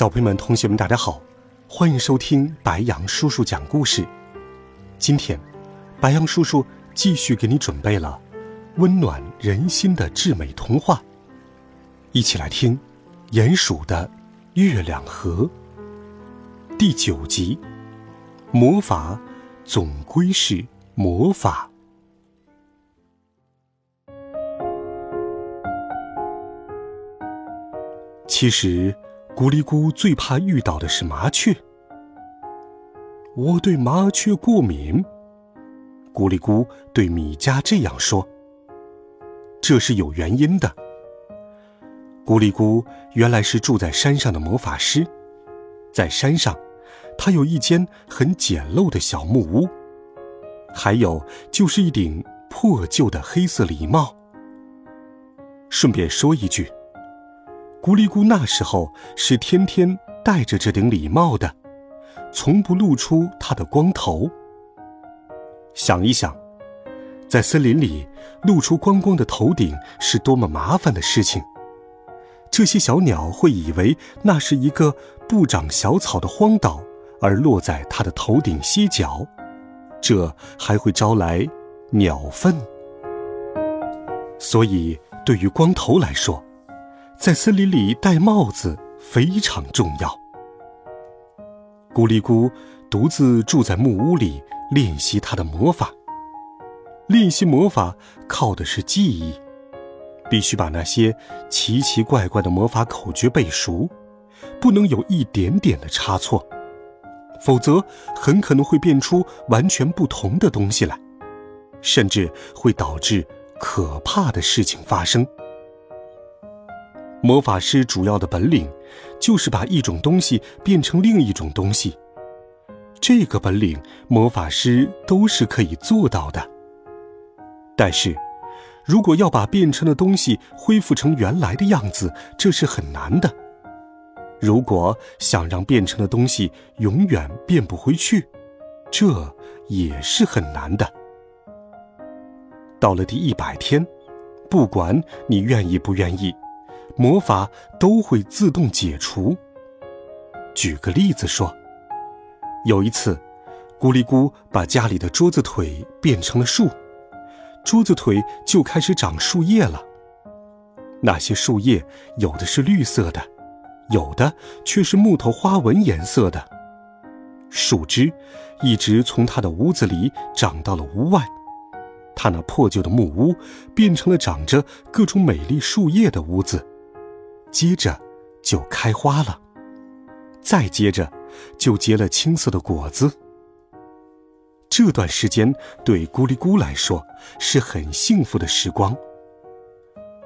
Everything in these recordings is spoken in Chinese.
小朋友们、同学们，大家好，欢迎收听白杨叔叔讲故事。今天，白杨叔叔继续给你准备了温暖人心的至美童话，一起来听《鼹鼠的月亮河》第九集。魔法总归是魔法。其实。咕哩咕最怕遇到的是麻雀。我对麻雀过敏。咕哩咕对米迦这样说。这是有原因的。咕哩咕原来是住在山上的魔法师，在山上，他有一间很简陋的小木屋，还有就是一顶破旧的黑色礼帽。顺便说一句。咕哩咕那时候是天天戴着这顶礼帽的，从不露出他的光头。想一想，在森林里露出光光的头顶是多么麻烦的事情。这些小鸟会以为那是一个不长小草的荒岛，而落在他的头顶歇脚，这还会招来鸟粪。所以，对于光头来说，在森林里戴帽子非常重要。咕哩咕独自住在木屋里练习他的魔法。练习魔法靠的是记忆，必须把那些奇奇怪怪的魔法口诀背熟，不能有一点点的差错，否则很可能会变出完全不同的东西来，甚至会导致可怕的事情发生。魔法师主要的本领，就是把一种东西变成另一种东西。这个本领，魔法师都是可以做到的。但是，如果要把变成的东西恢复成原来的样子，这是很难的。如果想让变成的东西永远变不回去，这也是很难的。到了第一百天，不管你愿意不愿意。魔法都会自动解除。举个例子说，有一次，咕哩咕把家里的桌子腿变成了树，桌子腿就开始长树叶了。那些树叶有的是绿色的，有的却是木头花纹颜色的。树枝一直从他的屋子里长到了屋外，他那破旧的木屋变成了长着各种美丽树叶的屋子。接着就开花了，再接着就结了青色的果子。这段时间对咕哩咕来说是很幸福的时光。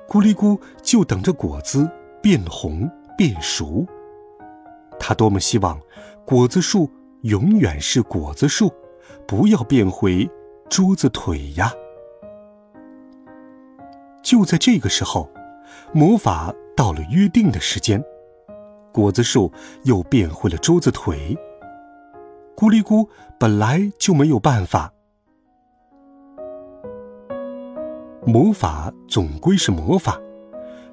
咕哩咕就等着果子变红变熟。他多么希望果子树永远是果子树，不要变回桌子腿呀！就在这个时候，魔法。到了约定的时间，果子树又变回了桌子腿。咕哩咕本来就没有办法，魔法总归是魔法，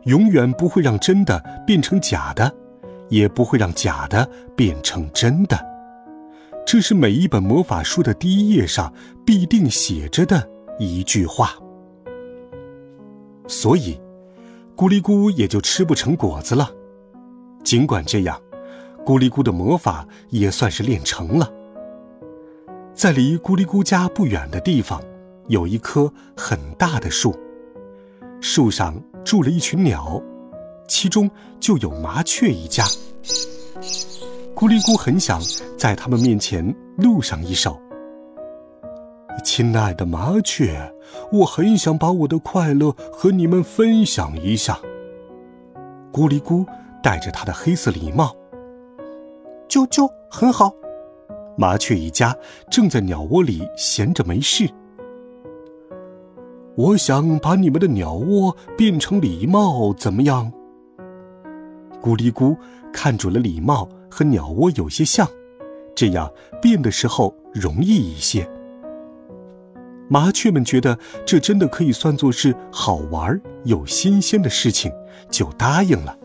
永远不会让真的变成假的，也不会让假的变成真的。这是每一本魔法书的第一页上必定写着的一句话。所以。咕哩咕也就吃不成果子了。尽管这样，咕哩咕的魔法也算是练成了。在离咕哩咕家不远的地方，有一棵很大的树，树上住了一群鸟，其中就有麻雀一家。咕哩咕很想在他们面前录上一首。亲爱的麻雀，我很想把我的快乐和你们分享一下。咕哩咕戴着他的黑色礼帽。啾啾，很好。麻雀一家正在鸟窝里闲着没事。我想把你们的鸟窝变成礼帽，怎么样？咕哩咕看准了礼帽和鸟窝有些像，这样变的时候容易一些。麻雀们觉得这真的可以算作是好玩又新鲜的事情，就答应了。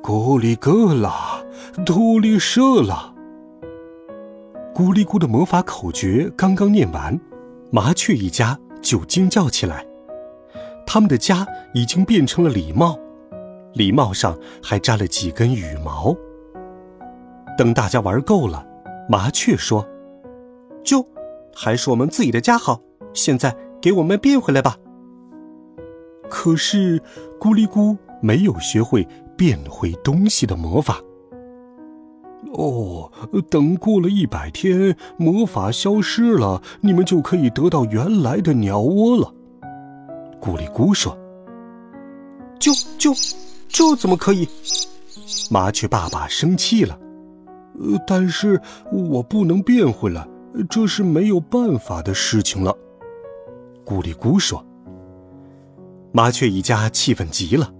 咕哩咕啦，嘟哩射啦。咕哩咕的魔法口诀刚刚念完，麻雀一家就惊叫起来。他们的家已经变成了礼帽，礼帽上还扎了几根羽毛。等大家玩够了，麻雀说：“就，还是我们自己的家好。现在给我们变回来吧。”可是，咕哩咕没有学会变回东西的魔法。哦，等过了一百天，魔法消失了，你们就可以得到原来的鸟窝了。咕哩咕说：“就就，这怎么可以？”麻雀爸爸生气了。呃，但是我不能变回来，这是没有办法的事情了。咕哩咕说。麻雀一家气愤极了，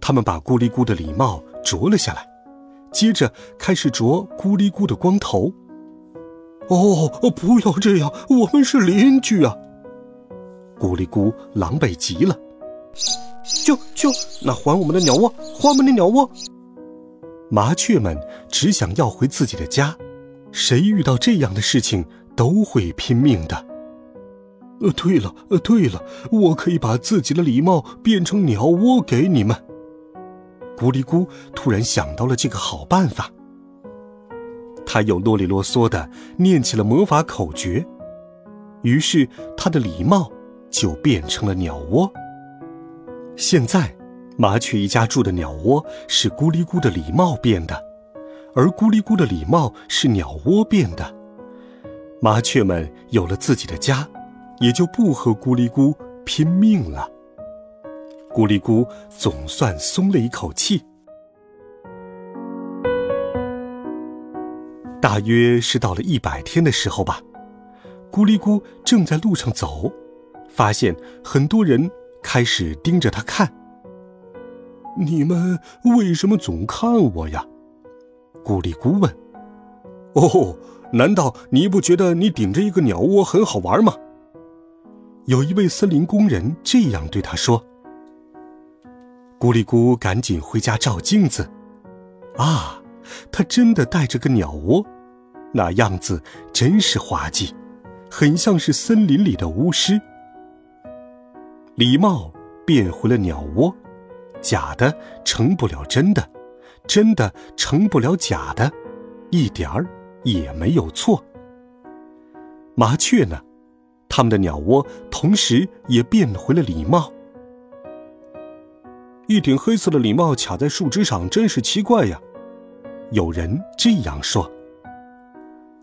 他们把咕哩咕的礼帽啄了下来。接着开始啄咕哩咕的光头。哦，不要这样，我们是邻居啊！咕哩咕狼狈极了。就就那还我们的鸟窝，还我们的鸟窝！麻雀们只想要回自己的家，谁遇到这样的事情都会拼命的。呃，对了，呃，对了，我可以把自己的礼帽变成鸟窝给你们。咕哩咕突然想到了这个好办法，他又啰里啰嗦的念起了魔法口诀，于是他的礼帽就变成了鸟窝。现在，麻雀一家住的鸟窝是咕哩咕的礼帽变的，而咕哩咕的礼帽是鸟窝变的。麻雀们有了自己的家，也就不和咕哩咕拼命了。咕哩咕总算松了一口气。大约是到了一百天的时候吧，咕哩咕正在路上走，发现很多人开始盯着他看。你们为什么总看我呀？咕哩咕问。哦，难道你不觉得你顶着一个鸟窝很好玩吗？有一位森林工人这样对他说。咕哩咕赶紧回家照镜子，啊，他真的带着个鸟窝，那样子真是滑稽，很像是森林里的巫师。礼帽变回了鸟窝，假的成不了真的，真的成不了假的，一点儿也没有错。麻雀呢，它们的鸟窝同时也变回了礼帽。一顶黑色的礼帽卡在树枝上，真是奇怪呀！有人这样说。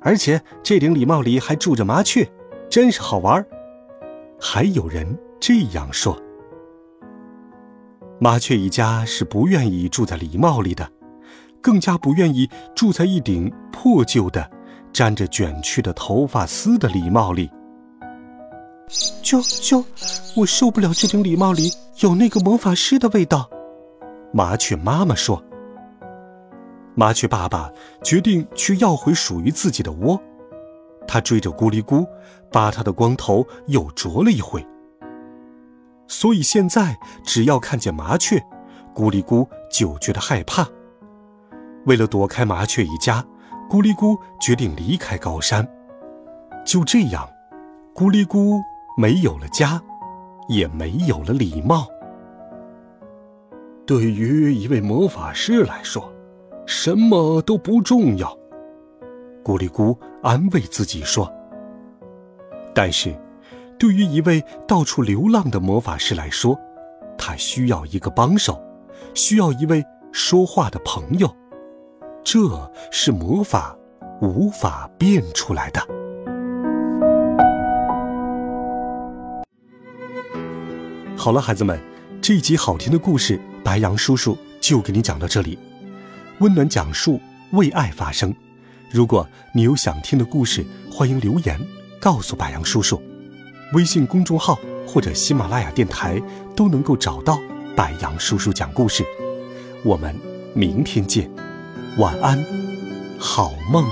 而且这顶礼帽里还住着麻雀，真是好玩儿。还有人这样说。麻雀一家是不愿意住在礼帽里的，更加不愿意住在一顶破旧的、沾着卷曲的头发丝的礼帽里。啾啾，我受不了这顶礼帽里有那个魔法师的味道。麻雀妈妈说：“麻雀爸爸决定去要回属于自己的窝。他追着咕哩咕，把他的光头又啄了一回。所以现在只要看见麻雀，咕哩咕就觉得害怕。为了躲开麻雀一家，咕哩咕决定离开高山。就这样，咕哩咕。”没有了家，也没有了礼貌。对于一位魔法师来说，什么都不重要。咕哩咕安慰自己说。但是，对于一位到处流浪的魔法师来说，他需要一个帮手，需要一位说话的朋友。这是魔法无法变出来的。好了，孩子们，这一集好听的故事，白羊叔叔就给你讲到这里。温暖讲述，为爱发声。如果你有想听的故事，欢迎留言告诉白杨叔叔。微信公众号或者喜马拉雅电台都能够找到白杨叔叔讲故事。我们明天见，晚安，好梦。